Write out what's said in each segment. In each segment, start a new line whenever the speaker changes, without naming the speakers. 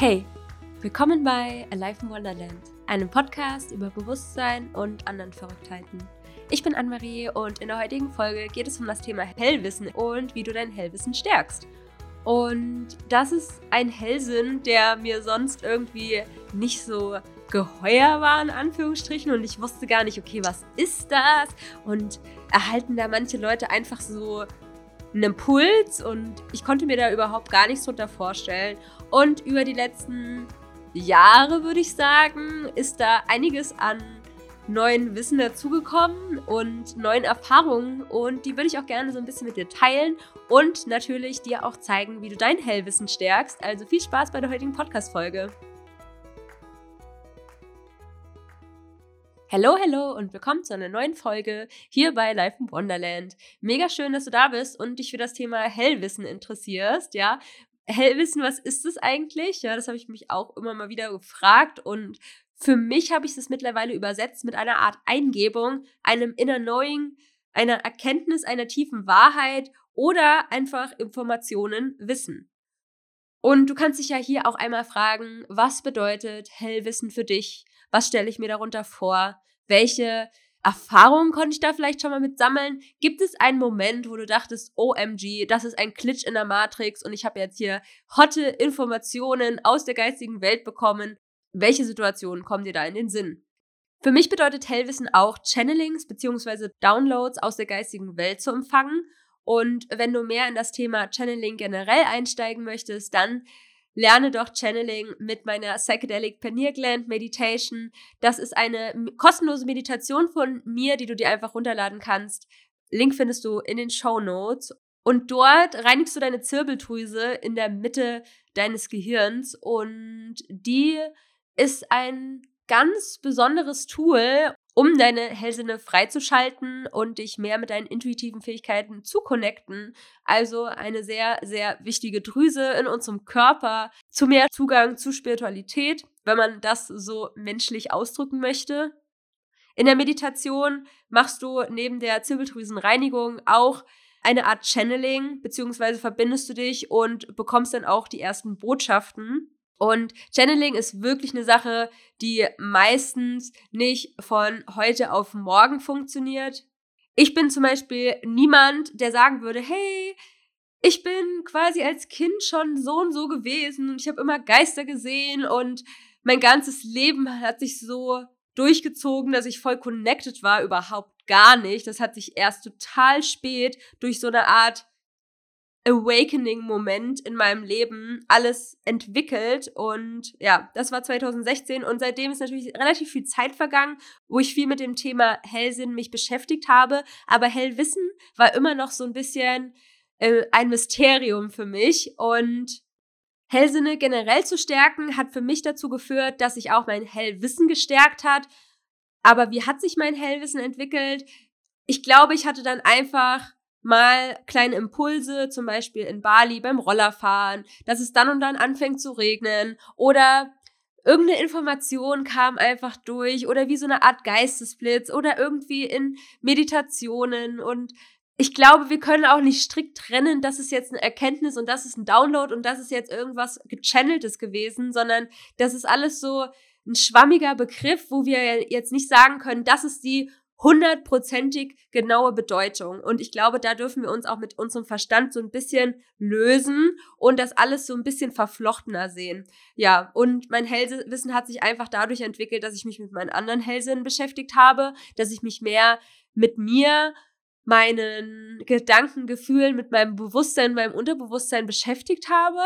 Hey, willkommen bei Alive in Wonderland, einem Podcast über Bewusstsein und anderen Verrücktheiten. Ich bin Anne-Marie und in der heutigen Folge geht es um das Thema Hellwissen und wie du dein Hellwissen stärkst. Und das ist ein Hellsinn, der mir sonst irgendwie nicht so geheuer war, in Anführungsstrichen. Und ich wusste gar nicht, okay, was ist das? Und erhalten da manche Leute einfach so einen Impuls und ich konnte mir da überhaupt gar nichts drunter vorstellen. Und über die letzten Jahre, würde ich sagen, ist da einiges an neuen Wissen dazugekommen und neuen Erfahrungen und die würde ich auch gerne so ein bisschen mit dir teilen und natürlich dir auch zeigen, wie du dein Hellwissen stärkst. Also viel Spaß bei der heutigen Podcast-Folge. Hello, hello und willkommen zu einer neuen Folge hier bei Life in Wonderland. Mega schön, dass du da bist und dich für das Thema Hellwissen interessierst, ja. Hellwissen, was ist es eigentlich? Ja, das habe ich mich auch immer mal wieder gefragt und für mich habe ich es mittlerweile übersetzt mit einer Art Eingebung, einem Inner Knowing, einer Erkenntnis einer tiefen Wahrheit oder einfach Informationen, Wissen. Und du kannst dich ja hier auch einmal fragen, was bedeutet Hellwissen für dich? Was stelle ich mir darunter vor? Welche Erfahrungen konnte ich da vielleicht schon mal mit sammeln? Gibt es einen Moment, wo du dachtest, OMG, das ist ein Glitch in der Matrix und ich habe jetzt hier hotte Informationen aus der geistigen Welt bekommen? Welche Situationen kommen dir da in den Sinn? Für mich bedeutet Hellwissen auch Channelings bzw. Downloads aus der geistigen Welt zu empfangen. Und wenn du mehr in das Thema Channeling generell einsteigen möchtest, dann lerne doch Channeling mit meiner Psychedelic Pineal Gland Meditation. Das ist eine kostenlose Meditation von mir, die du dir einfach runterladen kannst. Link findest du in den Show Notes. Und dort reinigst du deine Zirbeldrüse in der Mitte deines Gehirns und die ist ein ganz besonderes Tool, um deine Hellsinne freizuschalten und dich mehr mit deinen intuitiven Fähigkeiten zu connecten. Also eine sehr, sehr wichtige Drüse in unserem Körper zu mehr Zugang zu Spiritualität, wenn man das so menschlich ausdrücken möchte. In der Meditation machst du neben der Zirbeldrüsenreinigung auch eine Art Channeling, beziehungsweise verbindest du dich und bekommst dann auch die ersten Botschaften. Und Channeling ist wirklich eine Sache, die meistens nicht von heute auf morgen funktioniert. Ich bin zum Beispiel niemand, der sagen würde, hey, ich bin quasi als Kind schon so und so gewesen und ich habe immer Geister gesehen und mein ganzes Leben hat sich so durchgezogen, dass ich voll connected war, überhaupt gar nicht. Das hat sich erst total spät durch so eine Art Awakening-Moment in meinem Leben alles entwickelt. Und ja, das war 2016 und seitdem ist natürlich relativ viel Zeit vergangen, wo ich viel mit dem Thema Hellsinn mich beschäftigt habe. Aber Hellwissen war immer noch so ein bisschen äh, ein Mysterium für mich. Und Hellsinne generell zu stärken hat für mich dazu geführt, dass sich auch mein Hellwissen gestärkt hat. Aber wie hat sich mein Hellwissen entwickelt? Ich glaube, ich hatte dann einfach mal kleine Impulse, zum Beispiel in Bali beim Rollerfahren, dass es dann und dann anfängt zu regnen oder irgendeine Information kam einfach durch oder wie so eine Art Geistesblitz oder irgendwie in Meditationen. Und ich glaube, wir können auch nicht strikt trennen, das ist jetzt eine Erkenntnis und das ist ein Download und das ist jetzt irgendwas gechanneltes gewesen, sondern das ist alles so ein schwammiger Begriff, wo wir jetzt nicht sagen können, das ist die hundertprozentig genaue Bedeutung. Und ich glaube, da dürfen wir uns auch mit unserem Verstand so ein bisschen lösen und das alles so ein bisschen verflochtener sehen. Ja, und mein Hellwissen hat sich einfach dadurch entwickelt, dass ich mich mit meinen anderen Hellsinnen beschäftigt habe, dass ich mich mehr mit mir, meinen Gedanken, Gefühlen, mit meinem Bewusstsein, meinem Unterbewusstsein beschäftigt habe.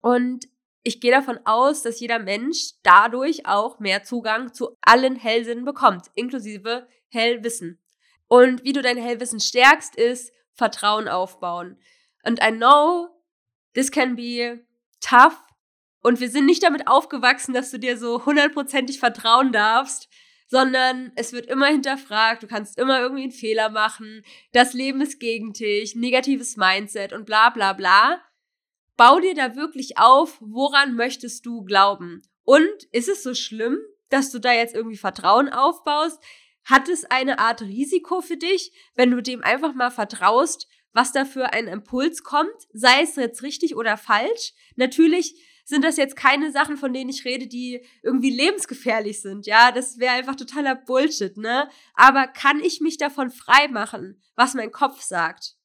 Und ich gehe davon aus, dass jeder Mensch dadurch auch mehr Zugang zu allen Hellsinnen bekommt, inklusive Hellwissen. Und wie du dein Hellwissen stärkst, ist Vertrauen aufbauen. Und I know this can be tough. Und wir sind nicht damit aufgewachsen, dass du dir so hundertprozentig vertrauen darfst, sondern es wird immer hinterfragt, du kannst immer irgendwie einen Fehler machen, das Leben ist gegen dich, negatives Mindset und bla bla bla. Bau dir da wirklich auf, woran möchtest du glauben? Und ist es so schlimm, dass du da jetzt irgendwie Vertrauen aufbaust? Hat es eine Art Risiko für dich, wenn du dem einfach mal vertraust, was da für ein Impuls kommt, sei es jetzt richtig oder falsch? Natürlich sind das jetzt keine Sachen, von denen ich rede, die irgendwie lebensgefährlich sind. Ja, das wäre einfach totaler Bullshit, ne? Aber kann ich mich davon frei machen, was mein Kopf sagt?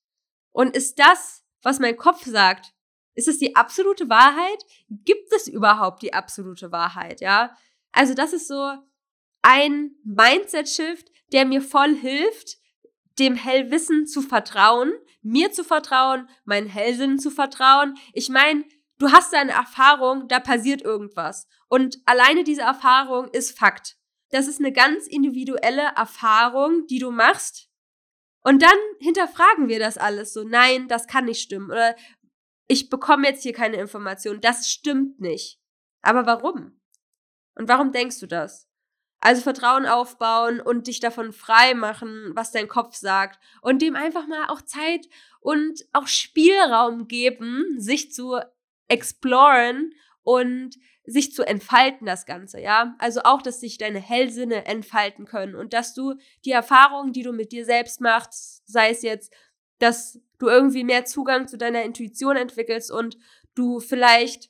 Und ist das, was mein Kopf sagt, ist es die absolute Wahrheit? Gibt es überhaupt die absolute Wahrheit, ja? Also das ist so ein Mindset-Shift, der mir voll hilft, dem Hellwissen zu vertrauen, mir zu vertrauen, meinen Hellsinn zu vertrauen. Ich meine, du hast eine Erfahrung, da passiert irgendwas. Und alleine diese Erfahrung ist Fakt. Das ist eine ganz individuelle Erfahrung, die du machst. Und dann hinterfragen wir das alles so. Nein, das kann nicht stimmen. Oder ich bekomme jetzt hier keine Information. Das stimmt nicht. Aber warum? Und warum denkst du das? Also Vertrauen aufbauen und dich davon frei machen, was dein Kopf sagt. Und dem einfach mal auch Zeit und auch Spielraum geben, sich zu exploren und sich zu entfalten, das Ganze, ja. Also auch, dass sich deine Hellsinne entfalten können und dass du die Erfahrungen, die du mit dir selbst machst, sei es jetzt, dass du irgendwie mehr Zugang zu deiner Intuition entwickelst und du vielleicht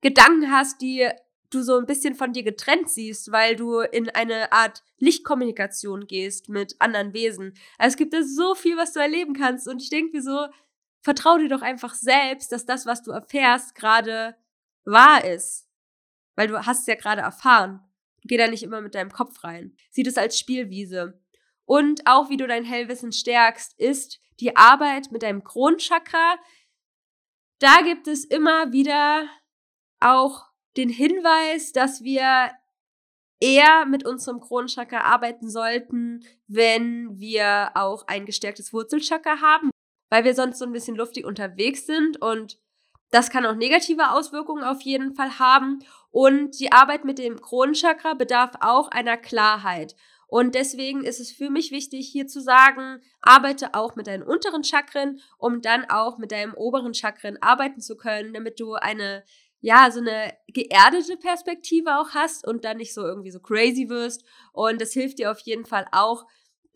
Gedanken hast, die du so ein bisschen von dir getrennt siehst, weil du in eine Art Lichtkommunikation gehst mit anderen Wesen. Also es gibt da so viel, was du erleben kannst und ich denke mir so, vertrau dir doch einfach selbst, dass das, was du erfährst, gerade wahr ist. Weil du hast es ja gerade erfahren. Geh da nicht immer mit deinem Kopf rein. Sieh das als Spielwiese. Und auch wie du dein Hellwissen stärkst, ist die Arbeit mit deinem Kronchakra. Da gibt es immer wieder auch den Hinweis, dass wir eher mit unserem Kronenchakra arbeiten sollten, wenn wir auch ein gestärktes Wurzelchakra haben, weil wir sonst so ein bisschen luftig unterwegs sind und das kann auch negative Auswirkungen auf jeden Fall haben. Und die Arbeit mit dem Kronenchakra bedarf auch einer Klarheit. Und deswegen ist es für mich wichtig, hier zu sagen, arbeite auch mit deinen unteren Chakren, um dann auch mit deinem oberen Chakren arbeiten zu können, damit du eine ja, so eine geerdete Perspektive auch hast und dann nicht so irgendwie so crazy wirst. Und das hilft dir auf jeden Fall auch,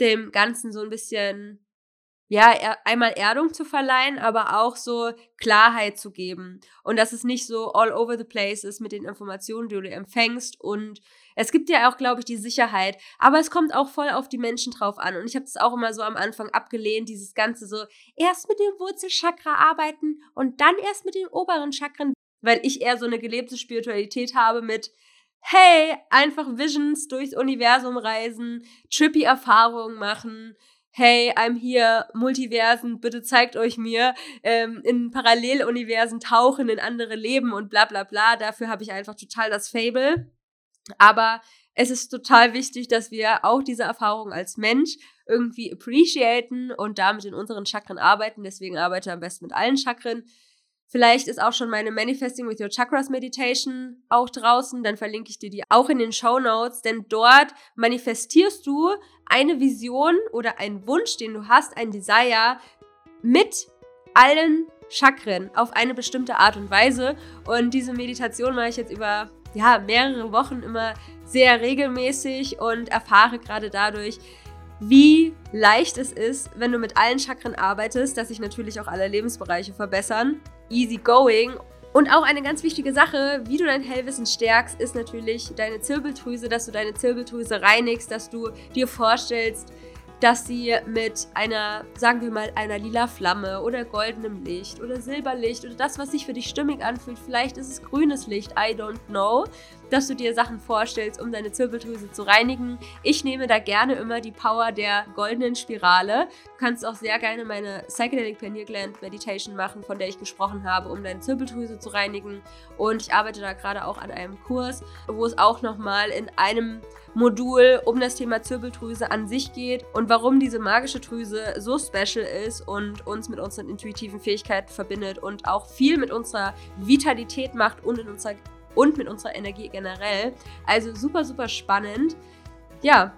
dem Ganzen so ein bisschen, ja, einmal Erdung zu verleihen, aber auch so Klarheit zu geben. Und dass es nicht so all over the place ist mit den Informationen, die du empfängst. Und es gibt ja auch, glaube ich, die Sicherheit. Aber es kommt auch voll auf die Menschen drauf an. Und ich habe das auch immer so am Anfang abgelehnt, dieses Ganze so, erst mit dem Wurzelchakra arbeiten und dann erst mit den oberen Chakren weil ich eher so eine gelebte Spiritualität habe mit, hey, einfach Visions durchs Universum reisen, trippy Erfahrungen machen, hey, I'm here, Multiversen, bitte zeigt euch mir, ähm, in Paralleluniversen tauchen, in andere Leben und bla bla bla. Dafür habe ich einfach total das Fable. Aber es ist total wichtig, dass wir auch diese Erfahrung als Mensch irgendwie appreciaten und damit in unseren Chakren arbeiten. Deswegen arbeite am besten mit allen Chakren. Vielleicht ist auch schon meine Manifesting with Your Chakras Meditation auch draußen, dann verlinke ich dir die auch in den Show Notes, denn dort manifestierst du eine Vision oder einen Wunsch, den du hast, ein Desire mit allen Chakren auf eine bestimmte Art und Weise. Und diese Meditation mache ich jetzt über ja, mehrere Wochen immer sehr regelmäßig und erfahre gerade dadurch, wie leicht es ist, wenn du mit allen Chakren arbeitest, dass sich natürlich auch alle Lebensbereiche verbessern. Easy going. Und auch eine ganz wichtige Sache, wie du dein Hellwissen stärkst, ist natürlich deine Zirbeldrüse, dass du deine Zirbeldrüse reinigst, dass du dir vorstellst, dass sie mit einer, sagen wir mal, einer lila Flamme oder goldenem Licht oder Silberlicht oder das, was sich für dich stimmig anfühlt, vielleicht ist es grünes Licht, I don't know, dass du dir Sachen vorstellst, um deine Zirbeldrüse zu reinigen. Ich nehme da gerne immer die Power der goldenen Spirale. Du kannst auch sehr gerne meine Psychedelic Pineal Gland Meditation machen, von der ich gesprochen habe, um deine Zirbeldrüse zu reinigen. Und ich arbeite da gerade auch an einem Kurs, wo es auch nochmal in einem Modul um das Thema Zirbeldrüse an sich geht und warum diese magische Drüse so special ist und uns mit unseren intuitiven Fähigkeiten verbindet und auch viel mit unserer Vitalität macht und in unserer und mit unserer Energie generell. Also super, super spannend. Ja,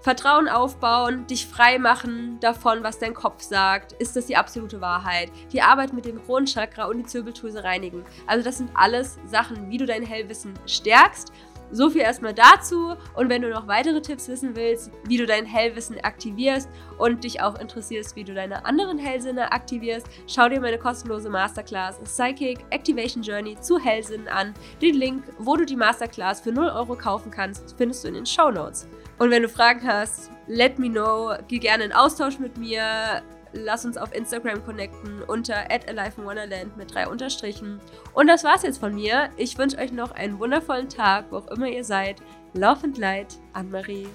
Vertrauen aufbauen, dich frei machen davon, was dein Kopf sagt. Ist das die absolute Wahrheit? Die Arbeit mit dem Kronenchakra und die Zirbeldrüse reinigen. Also das sind alles Sachen, wie du dein Hellwissen stärkst so viel erstmal dazu. Und wenn du noch weitere Tipps wissen willst, wie du dein Hellwissen aktivierst und dich auch interessierst, wie du deine anderen Hellsinne aktivierst, schau dir meine kostenlose Masterclass Psychic Activation Journey zu Hellsinnen an. Den Link, wo du die Masterclass für 0 Euro kaufen kannst, findest du in den Show Notes. Und wenn du Fragen hast, let me know. Geh gerne in Austausch mit mir. Lass uns auf Instagram connecten unter @aliveinwonderland mit drei Unterstrichen. Und das war's jetzt von mir. Ich wünsche euch noch einen wundervollen Tag, wo auch immer ihr seid. Love and Light, Anne-Marie.